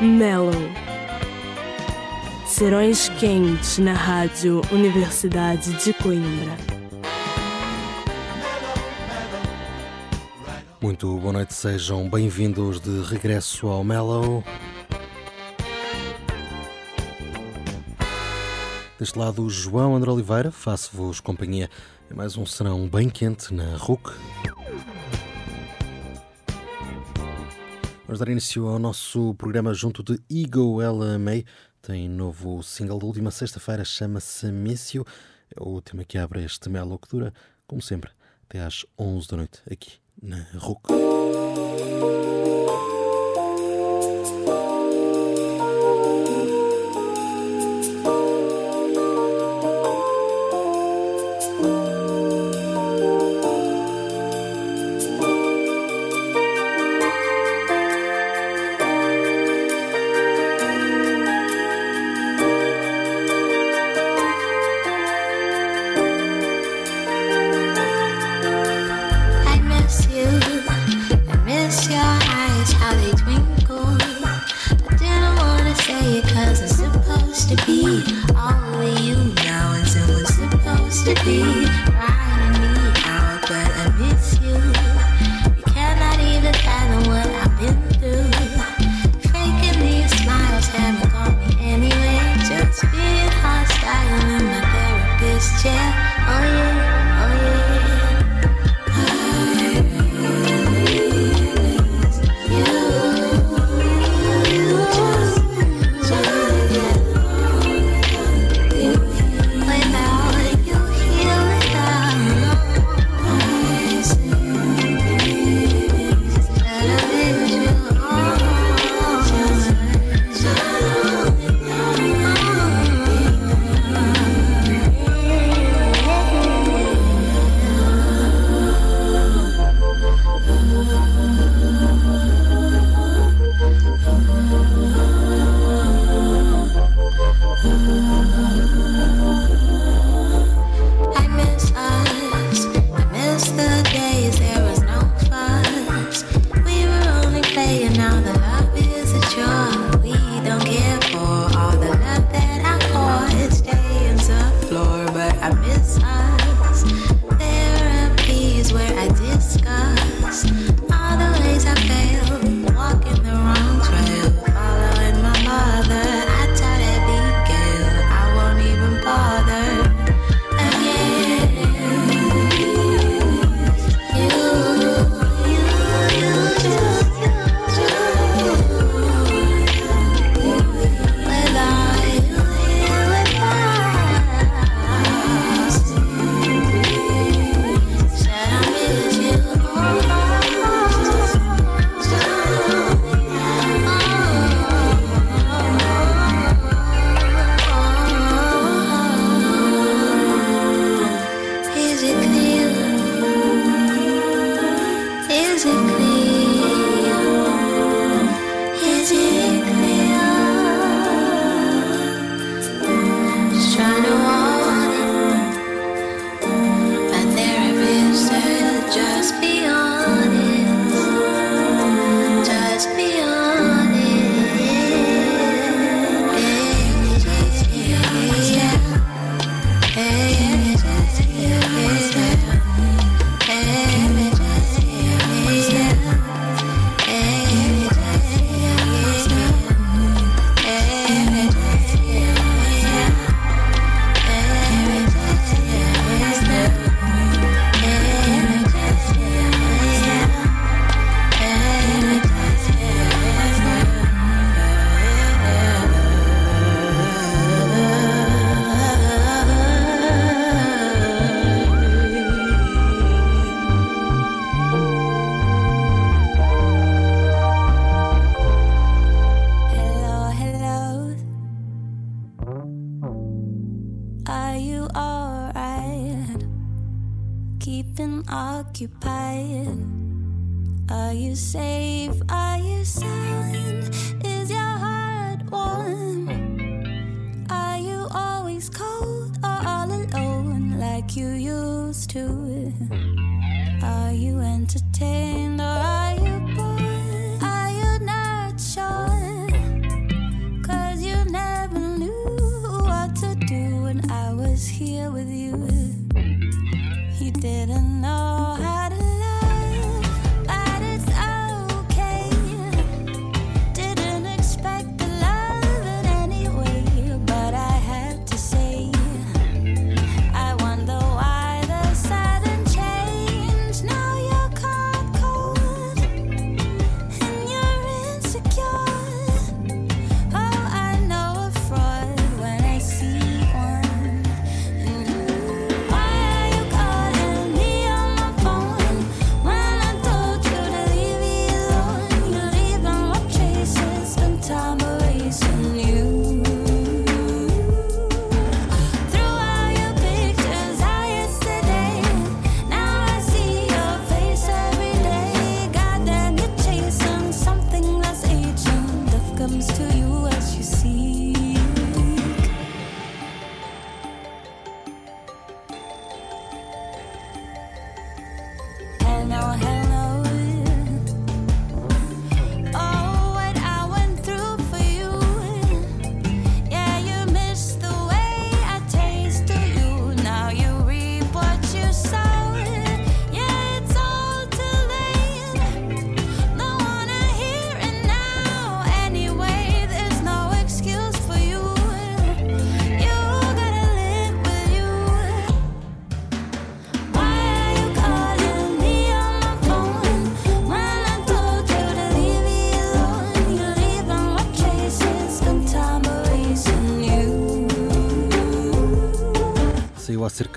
Mellow. Serões quentes na Rádio Universidade de Coimbra. Muito boa noite, sejam bem-vindos de regresso ao Mellow. Deste lado, João André Oliveira, faço-vos companhia em mais um serão bem quente na RUC. Vamos dar início ao nosso programa junto de Ego Ella May. Tem novo single da última sexta-feira, chama-se Mício. É o tema que abre este melo que dura, como sempre, até às 11 da noite, aqui na RUC.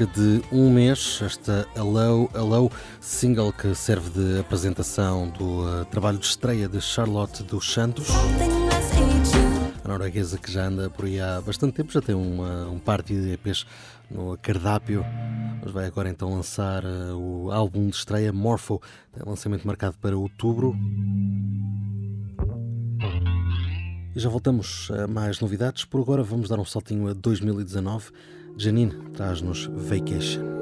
Cerca de um mês esta Hello, Hello, single que serve de apresentação do uh, trabalho de estreia de Charlotte dos Santos. A norueguesa que já anda por aí há bastante tempo, já tem uma, um par de EPs no cardápio, mas vai agora então lançar uh, o álbum de estreia Morpho, tem lançamento marcado para outubro. E já voltamos a mais novidades. Por agora vamos dar um saltinho a 2019. Janine traz-nos Vacation.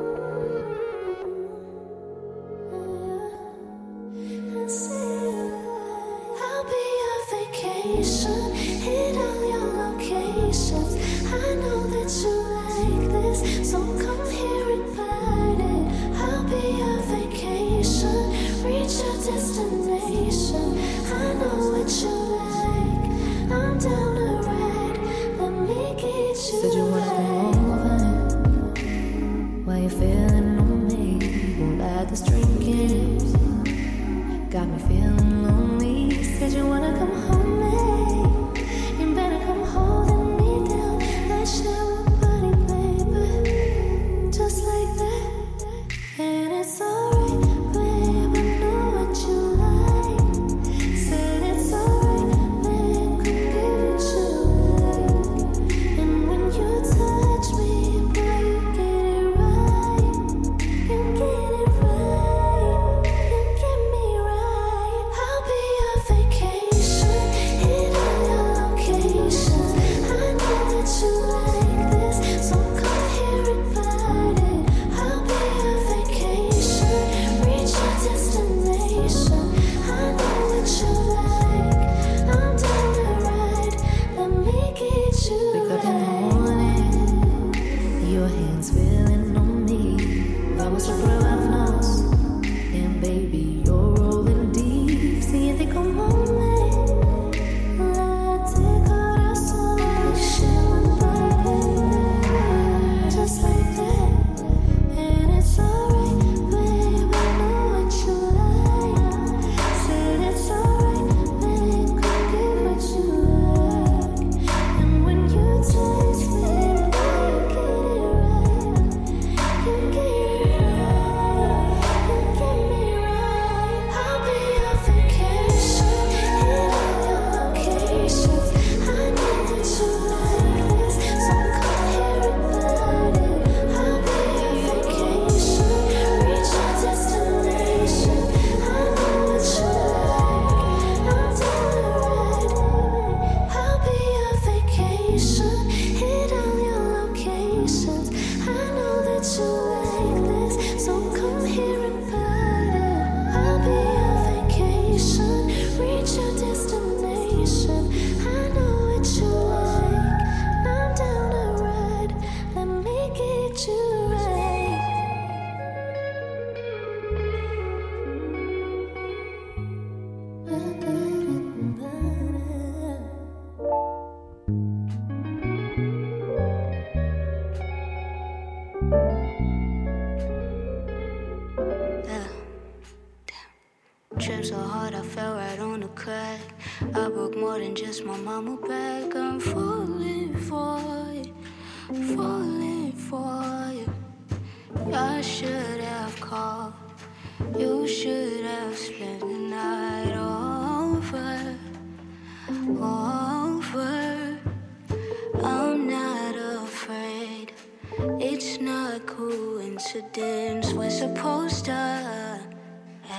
Second not a minute. I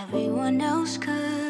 crash right into the pavement.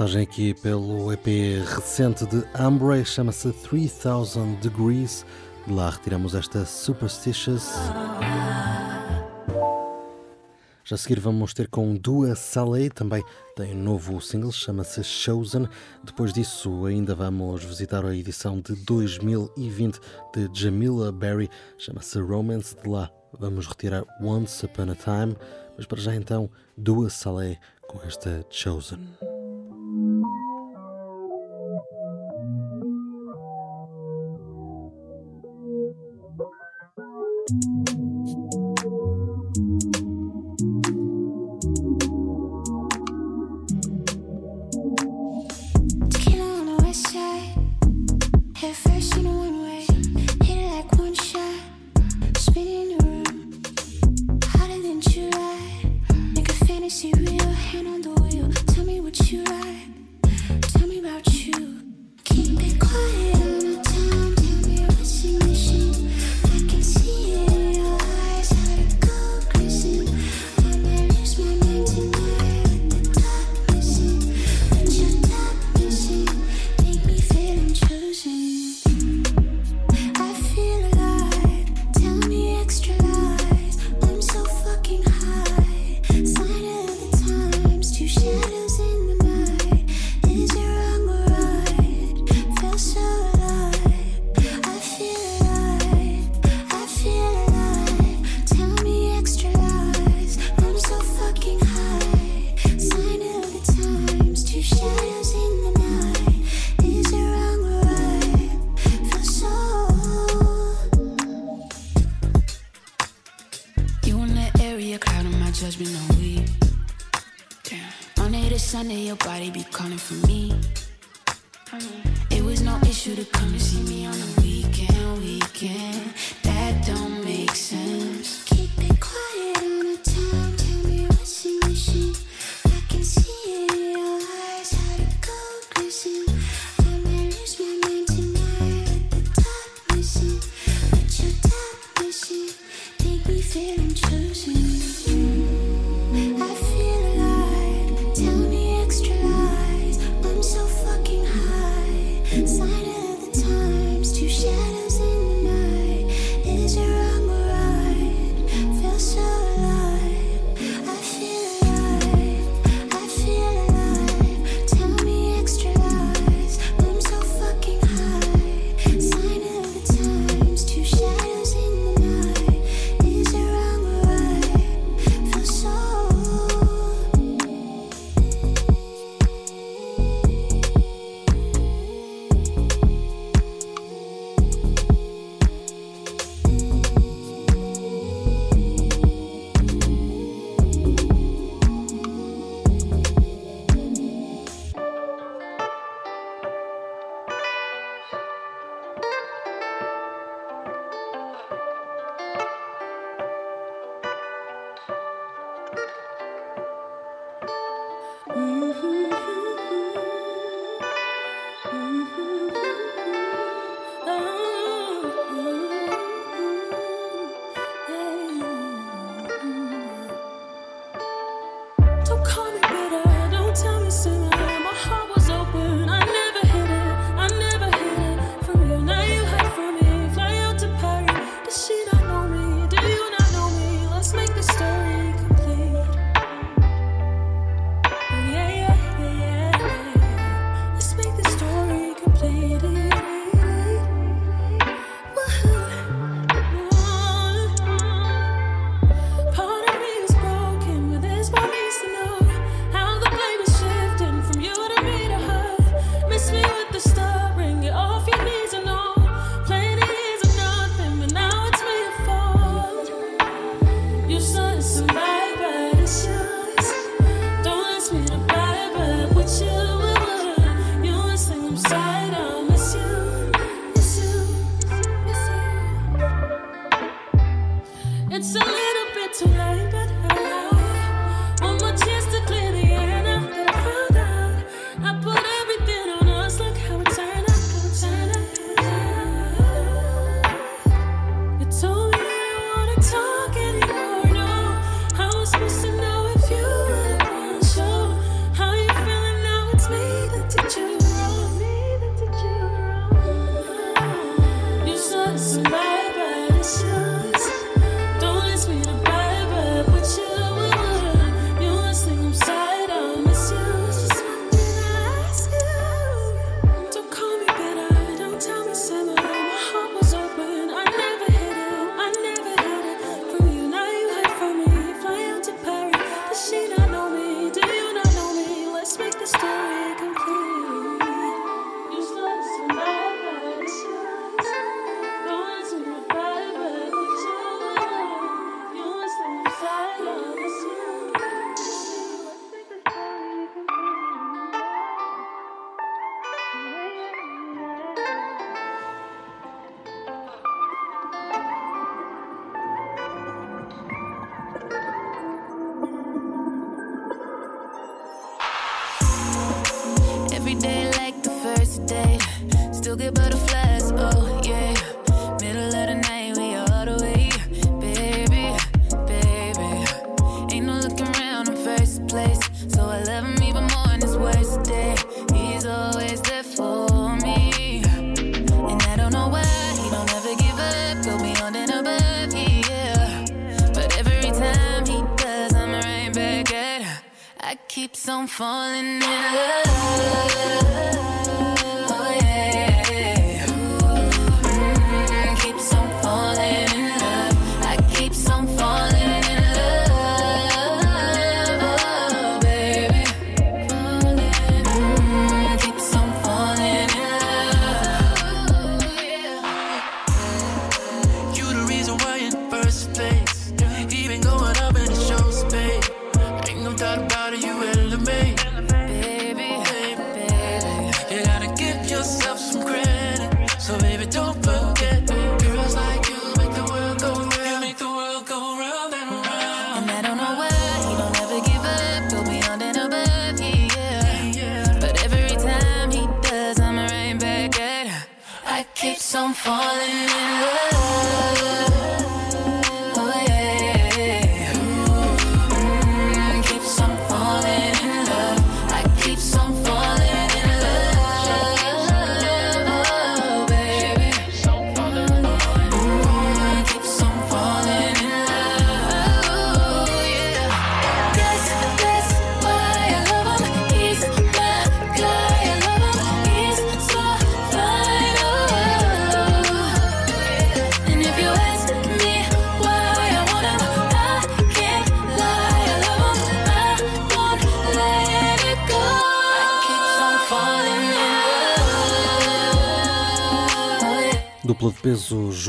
passagem aqui pelo EP recente de Ambre, chama-se 3000 Degrees. De lá retiramos esta Superstitious. Já a seguir vamos ter com Dua Saleh, também tem um novo single, chama-se Chosen. Depois disso ainda vamos visitar a edição de 2020 de Jamila Berry, chama-se Romance. De lá vamos retirar Once Upon a Time, mas para já então Dua Saleh com esta Chosen.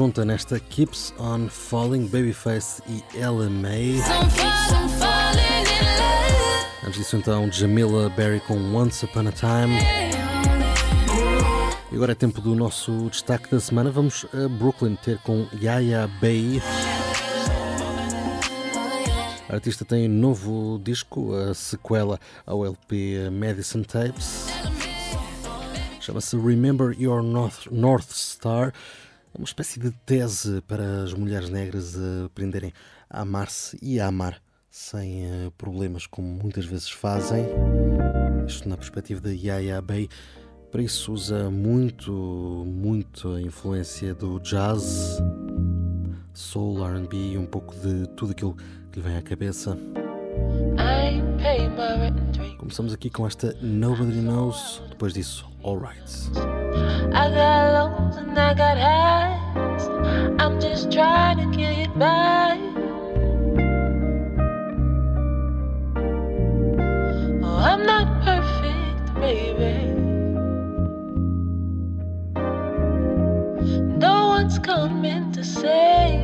junta nesta Keeps On Falling, Babyface e Ella May. Antes disso, então, Jamila Berry com Once Upon a Time. E agora é tempo do nosso destaque da semana. Vamos a Brooklyn ter com Yaya Bay. A artista tem um novo disco, a sequela ao LP Medicine Tapes. Chama-se Remember Your North, North Star. É uma espécie de tese para as mulheres negras aprenderem a amar-se e a amar sem eh, problemas, como muitas vezes fazem. Isto na perspectiva da Yaya Bay. Para isso usa muito, muito a influência do jazz, soul, R&B e um pouco de tudo aquilo que lhe vem à cabeça. Começamos aqui com esta Nobody Knows, depois disso, Alright. I got loans and I got highs. I'm just trying to get by. Oh, I'm not perfect, baby. No one's coming to say.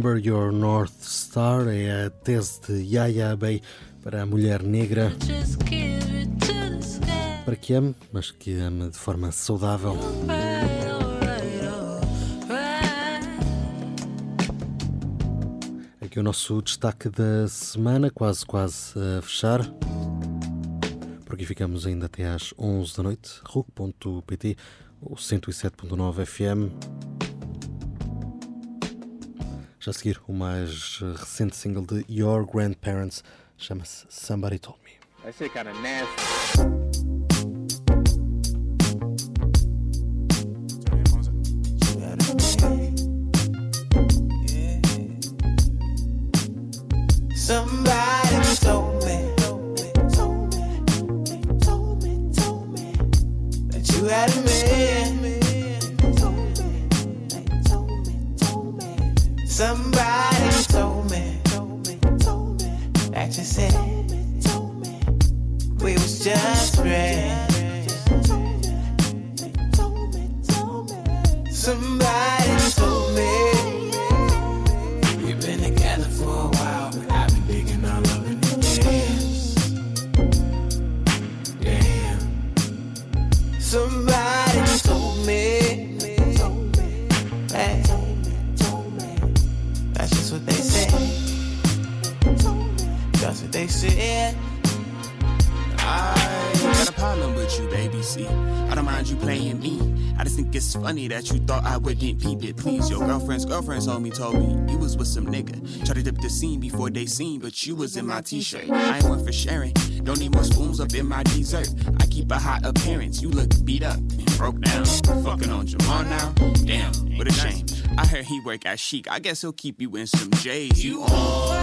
Remember Your North Star é a tese de Yaya Bay para a mulher negra. Para que ame, mas que ame de forma saudável. Aqui o nosso destaque da semana, quase quase a fechar. Por aqui ficamos ainda até às 11 da noite. RUC.pt ou 107.9 FM. Já a seguir, o mais recente single de Your Grandparents chama-se Somebody Told Me. That shit kind of nasty. Somebody told me, told me, told me, told me that you had a man. Somebody told me, told me, told me that you said, told me we was just friends. Somebody funny that you thought I wouldn't peep it. Please, your girlfriend's girlfriend told me, told me you was with some nigga. Tried to dip the scene before they seen, but you was in my t-shirt. I ain't one for sharing. Don't need more spoons up in my dessert. I keep a hot appearance. You look beat up and broke down. Fucking on Jamal now. Damn, what a shame. I heard he work at Chic. I guess he'll keep you in some J's. You on?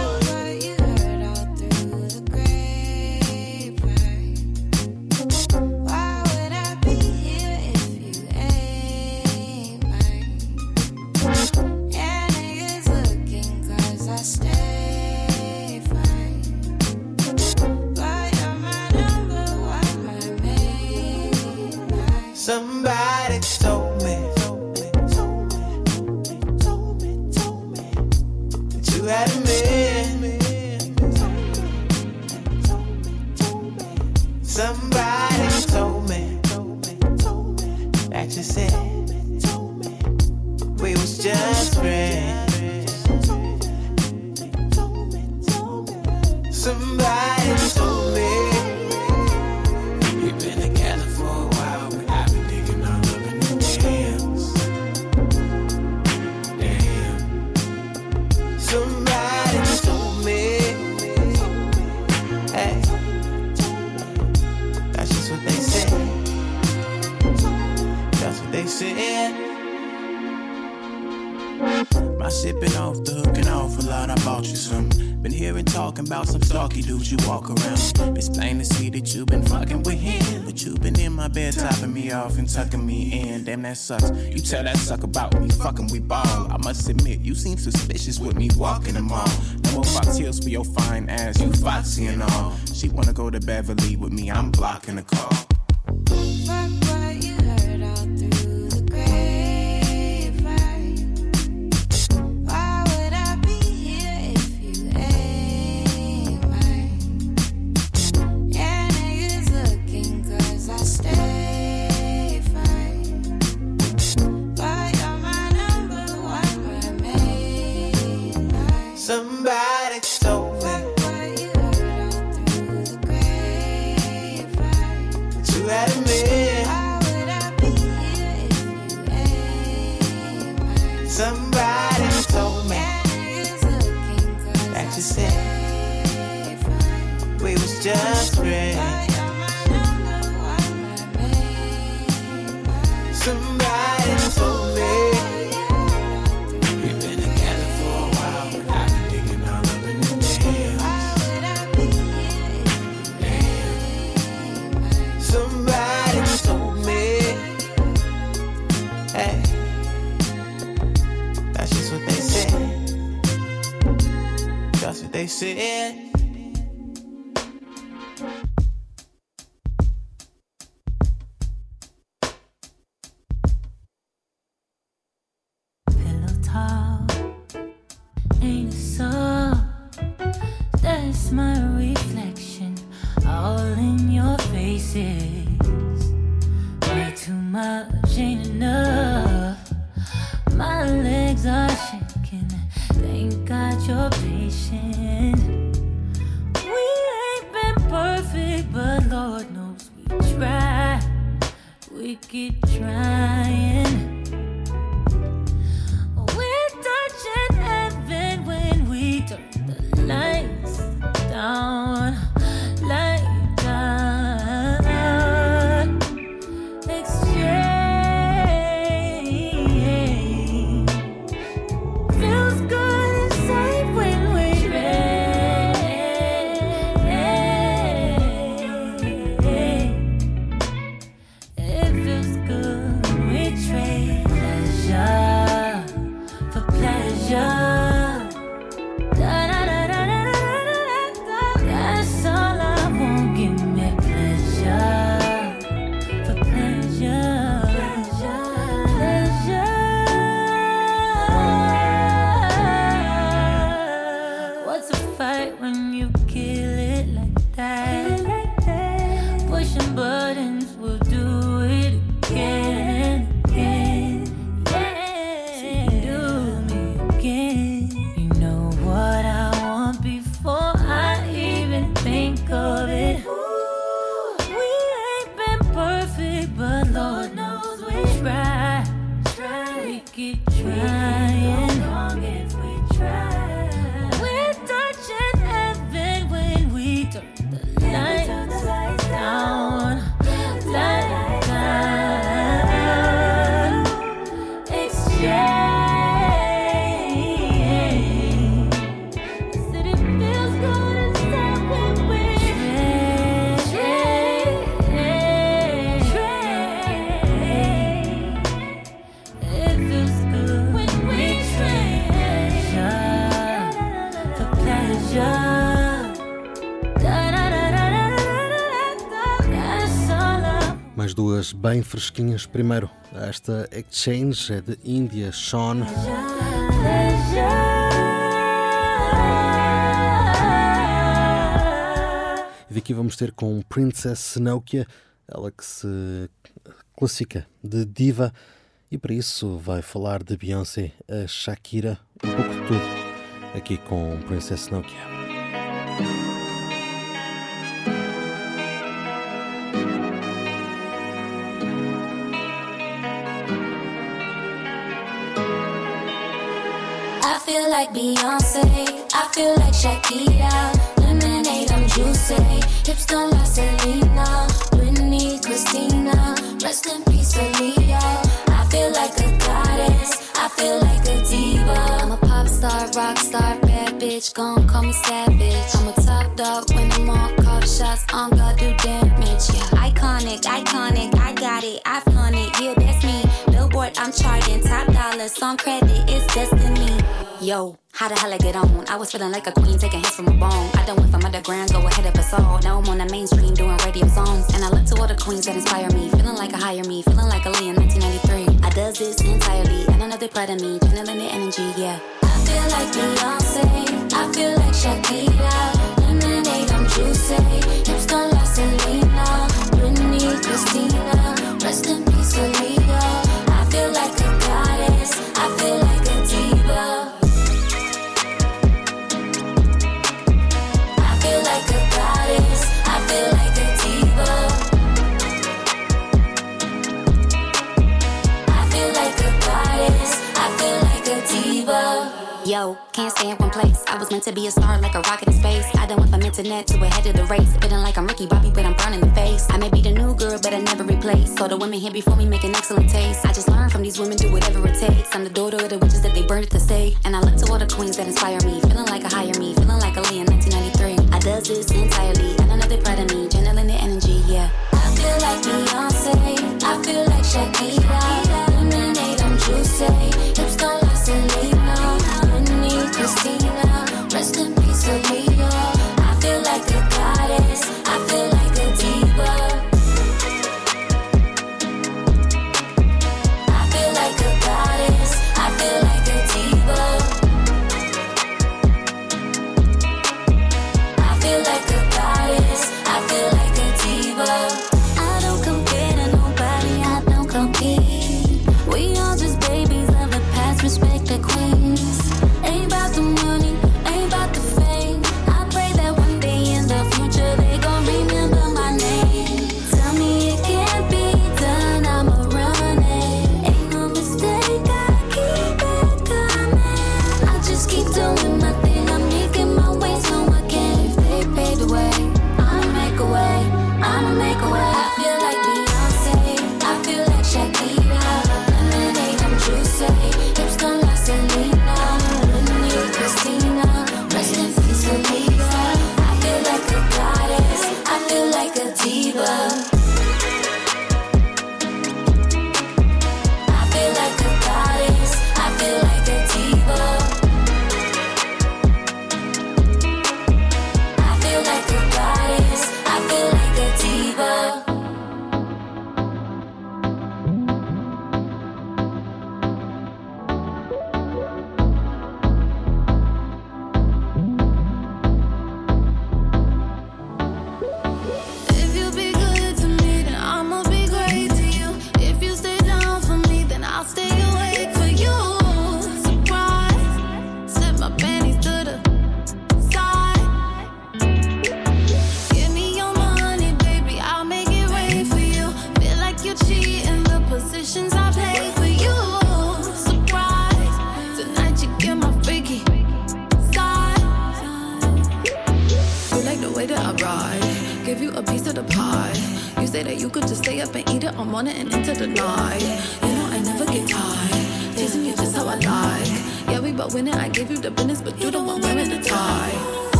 Said. My sipping off the hook and off a lot. I bought you some. Been hearing talking about some stalky dudes you walk around. It's plain to see that you been fucking with him. But you been in my bed topping me off and tucking me in. Damn, that sucks. You tell that suck about me, fucking we ball. I must admit, you seem suspicious with me walking the mall. No more fox heels for your fine ass, you foxy and all. She wanna go to Beverly with me, I'm blocking the call. Ain't it so? That's my reflection, all in your faces. Way too much ain't enough. My legs are shaking. Thank God you're patient. We ain't been perfect, but Lord knows we try. We keep trying. Bem fresquinhas. Primeiro, esta Exchange é de Índia, Sean. E daqui vamos ter com Princess Nokia, ela que se classifica de diva. E para isso vai falar de Beyoncé, a Shakira, um pouco de tudo, aqui com Princess Nokia. Feel like Beyonce, I feel like Shakira. Lemonade, I'm juicy. Hips don't lie, Selena. Whitney, Christina. Rest in peace, Aaliyah. I feel like a goddess, I feel like a diva. I'm a pop star, rock star, bad bitch. Gon' call me savage. I'm a top dog when I'm on call the shots. On God, do damage. Yeah, iconic, iconic. I got it, I flaunt it. Yeah, that's me. Billboard, I'm charting. Top dollar, song credit, it's destiny. Yo, how the hell I get on? I was feeling like a queen, taking hits from a bone. I done went from underground, go ahead of us all. Now I'm on the mainstream doing radio songs. And I look to all the queens that inspire me. Feeling like a higher me, feeling like a Lee in 1993. I does this entirely, and another part of me, channeling the energy, yeah. I feel like Beyonce, I feel like Shakira. Lemonade, I'm juicy. Hips don't lie, Selena. Whitney, Christina. Rest in peace, Aaliyah. I feel like a Yo, can't stay in one place. I was meant to be a star like a rocket in space. I done went from internet to ahead of the race. Feeling like I'm Ricky Bobby, but I'm brown in the face. I may be the new girl, but I never replace. So the women here before me make an excellent taste. I just learn from these women, do whatever it takes. I'm the daughter of the witches that they burned at the stake. And I look to all the queens that inspire me. Feeling like a higher me, feeling like a Lee in 1993. I does this entirely, and another part of me, channeling the energy, yeah. I feel like Beyonce, I feel like Shakira.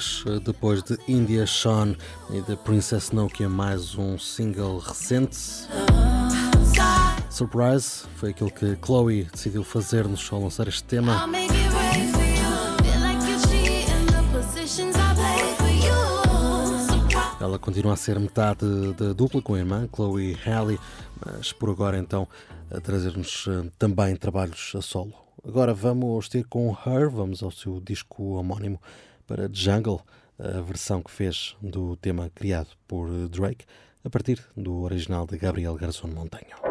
Três. Depois de India Sean e de Princess Snow, que é mais um single recente. Surprise foi aquilo que Chloe decidiu fazer-nos ao lançar este tema. The. Ela continua a ser metade da dupla com a irmã, Chloe Halle, mas por agora então a trazer-nos eh, também trabalhos a solo. Agora vamos ter com Her, vamos ao seu disco homónimo para Jungle, a versão que fez do tema criado por Drake, a partir do original de Gabriel Garzón Montanho.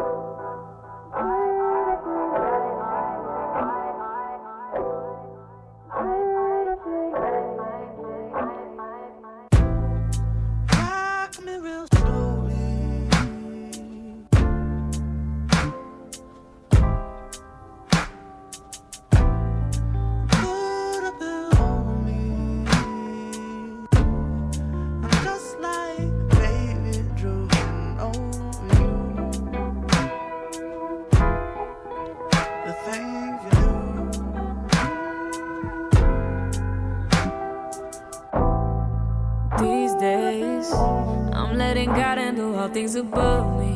Above me.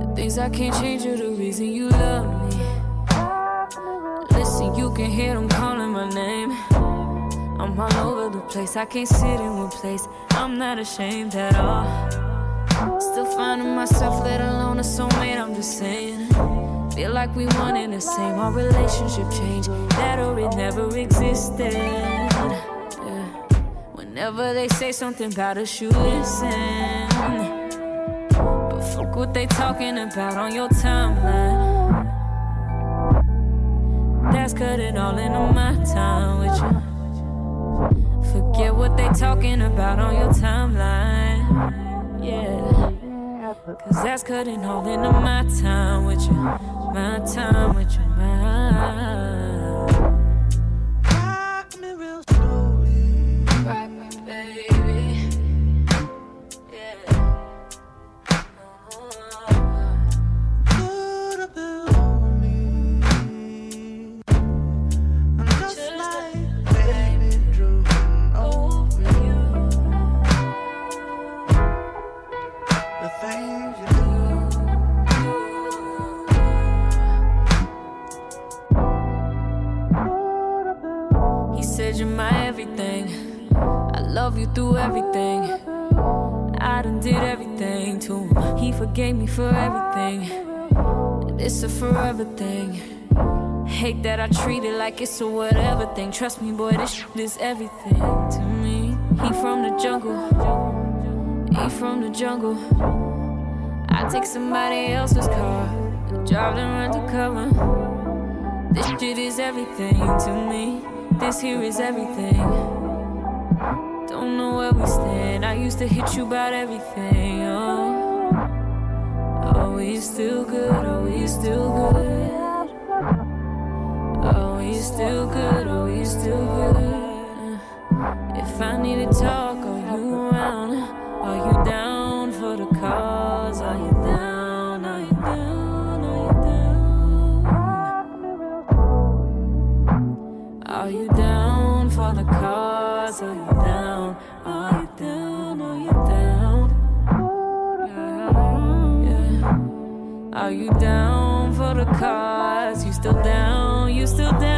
The things I can't change are the reason you love me. Listen, you can hear them calling my name. I'm all over the place, I can't sit in one place. I'm not ashamed at all. Still finding myself, let alone a soulmate, I'm just saying. Feel like we and the same, our relationship changed. That or it never existed. Whenever they say something about us, you listen. But fuck what they talking about on your timeline. That's cutting all into my time with you. Forget what they talking about on your timeline. Yeah. Cause that's cutting all into my time with you. My time with you. My you through everything. I done did everything to him. He forgave me for everything. And it's a forever thing. Hate that I treat it like it's a whatever thing. Trust me, boy, this is everything to me. He from the jungle. He from the jungle. I take somebody else's car. Drive them undercover. This shit is everything to me. This here is everything. I used to hit you about everything. Oh, oh, we still good. Oh, we still good. Oh, we still good. Oh, we still good. If I need to talk, are you around? Are you down Are you down for the cause? You still down? You still down?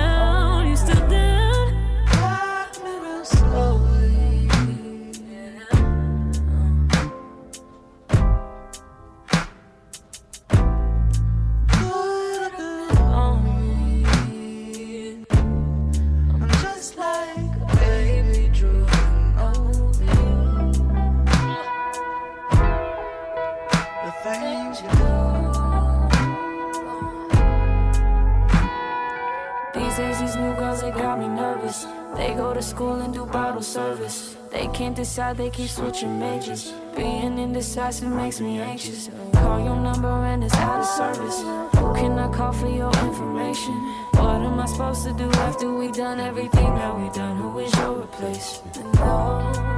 They got me nervous. They go to school and do bottle service. They can't decide, they keep switching majors. Being indecisive makes me anxious. Call your number and it's out of service. Who can I call for your information? What am I supposed to do after we done everything that we done? Who is your replacement?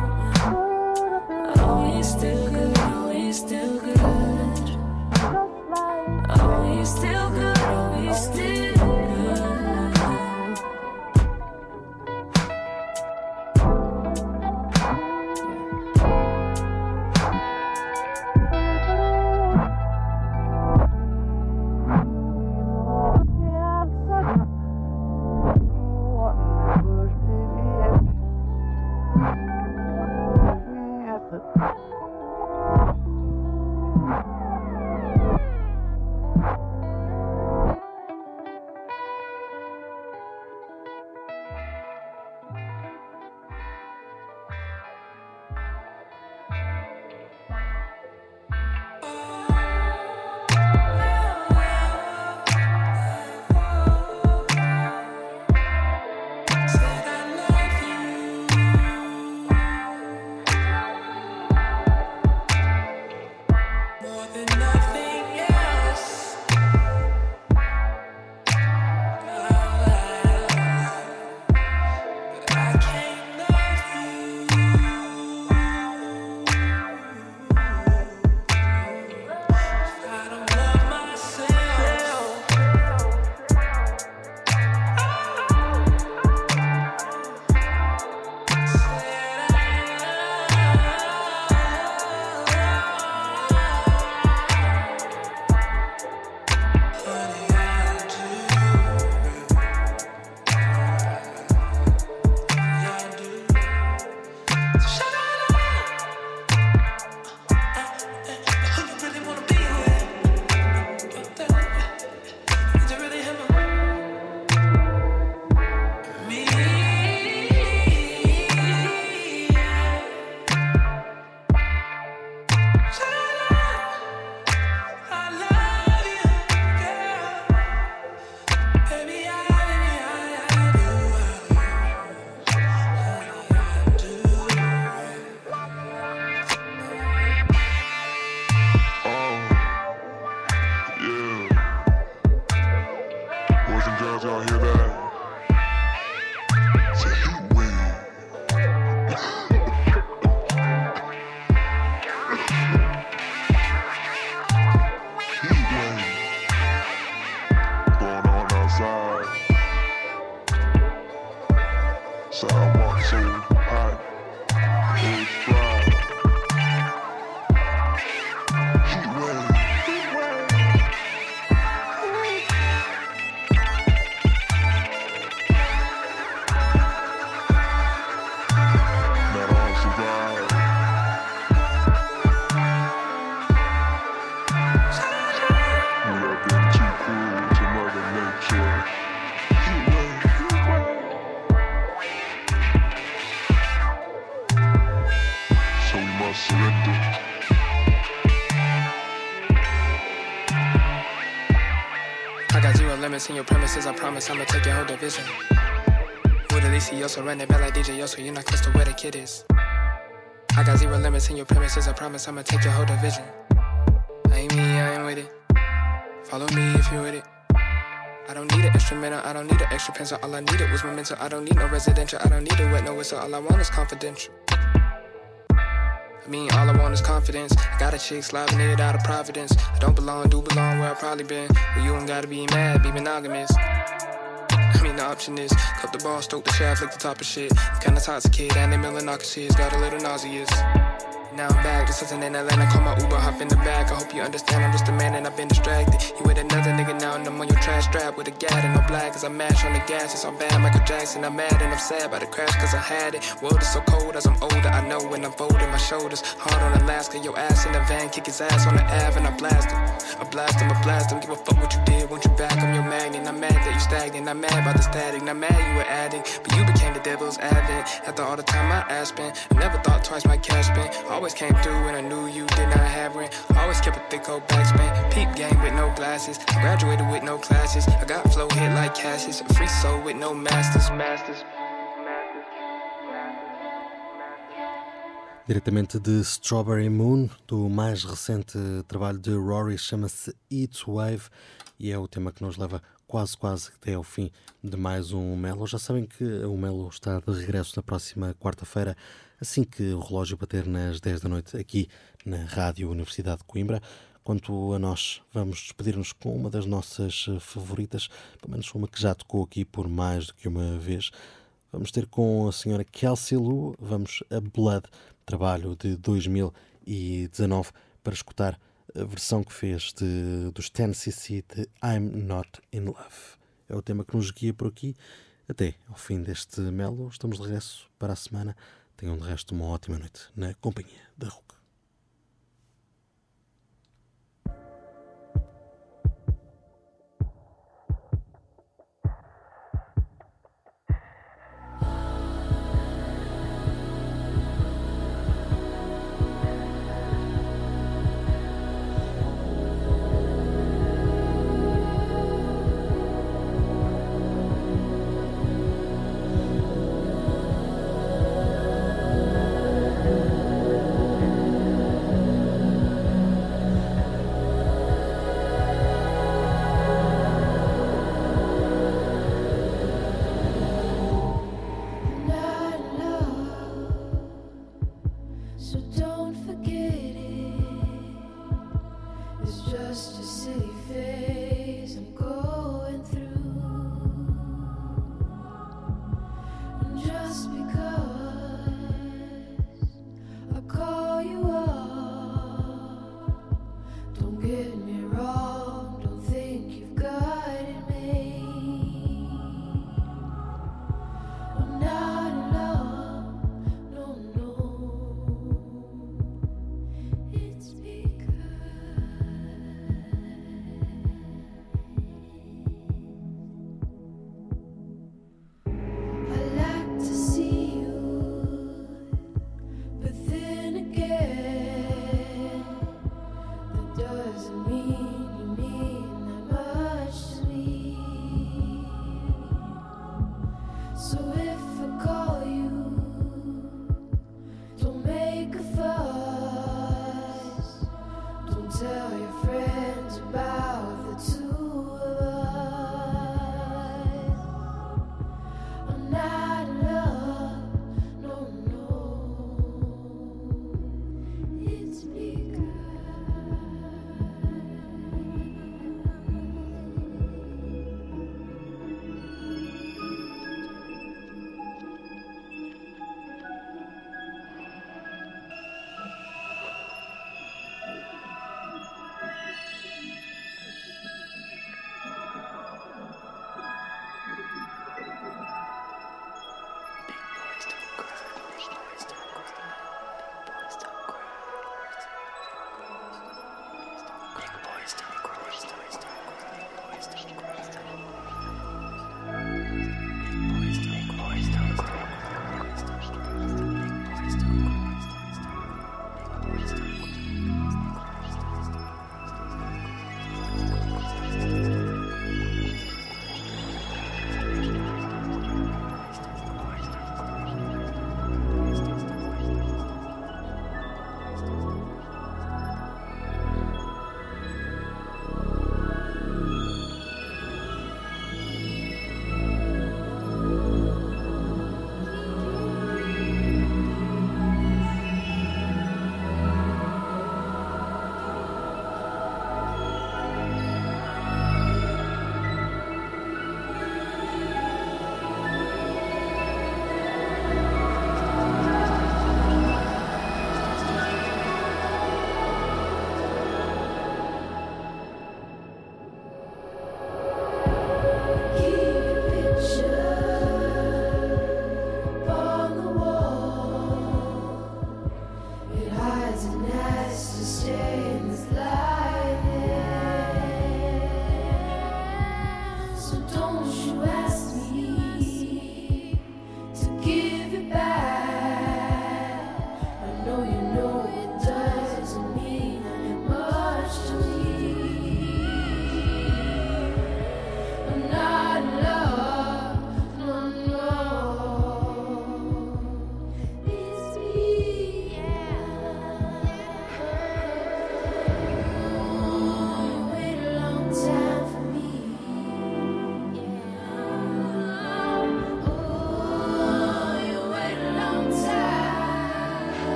So. I got zero limits in your premises. I promise I'ma take your whole division. With Delicioso, run it back like DJ yo, so You're not close to where the kid is. I got zero limits in your premises. I promise I'ma take your whole division. I ain't me, I ain't with it. Follow me if you with it. I don't need an instrumental, I don't need an extra pencil. All I needed was momentum. I don't need no residential, I don't need a wet no whistle. All I want is confidential. Mean, all I want is confidence. I got a chick slobbing it out of Providence. I don't belong, do belong where I probably been. But you ain't gotta be mad, be monogamous. I mean, the option is cut the ball, stoke the shaft, lick the top of shit. Kinda toxic kid, and they melanocracies got a little nauseous. Now I'm back, this isn't in Atlanta. Call my Uber, hop in the back. I hope you understand. I'm just a man and I've been distracted. You with another nigga now, and I'm on your trash strap with a gat and no black. Cause I mash on the gas. It's on bad, Michael Jackson. I'm mad and I'm sad by the crash cause I had it. World is so cold as I'm older. I know when I'm folding my shoulders. Hard on Alaska, your ass in the van. Kick his ass on the Ave and I blast him. I blast him, I blast him. Give a fuck what you did. Want you back, I'm your magnet. I'm mad that you stagnant. I'm mad about the static. Not mad you were adding. But you became the devil's advent. After all the time I asked spent. I never thought twice my cash spent. Came through when I knew you did not have rent. Always kept a thick old. Peep with no glasses. I graduated with no classes. I got flow hit like Cassius. A free soul with no masters. Masters. Diretamente de Strawberry Moon, do mais recente trabalho de Rory, chama-se Heat Wave e é o tema que nos leva quase, quase até ao fim de mais um Melo. Já sabem que o Melo está de regresso na próxima quarta-feira, assim que o relógio bater nas 10 da noite, aqui na Rádio Universidade de Coimbra. Quanto a nós, vamos despedir-nos com uma das nossas favoritas, pelo menos uma que já tocou aqui por mais do que uma vez. Vamos ter com a senhora Kelsey Lu, vamos a Blood, trabalho de 2019, para escutar a versão que fez de, dos 10cc de I'm Not In Love. É o tema que nos guia por aqui. Até ao fim deste Melo, estamos de regresso para a semana. Tenham de resto uma ótima noite na companhia da RUC.